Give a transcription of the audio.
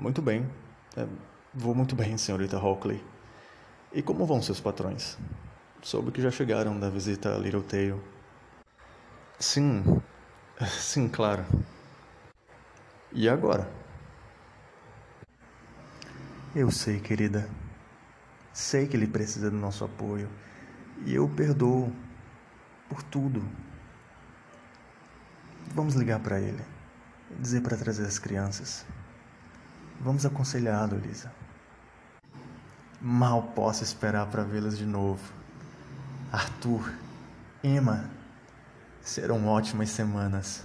Muito bem. É, vou muito bem, senhorita Hockley. E como vão seus patrões? Soube que já chegaram da visita a Little Tail. Sim. Sim, claro. E agora? Eu sei, querida. Sei que ele precisa do nosso apoio. E eu perdoo por tudo. Vamos ligar para ele. Dizer para trazer as crianças. Vamos aconselhá-lo, Elisa. Mal posso esperar para vê-las de novo. Arthur, Emma, serão ótimas semanas.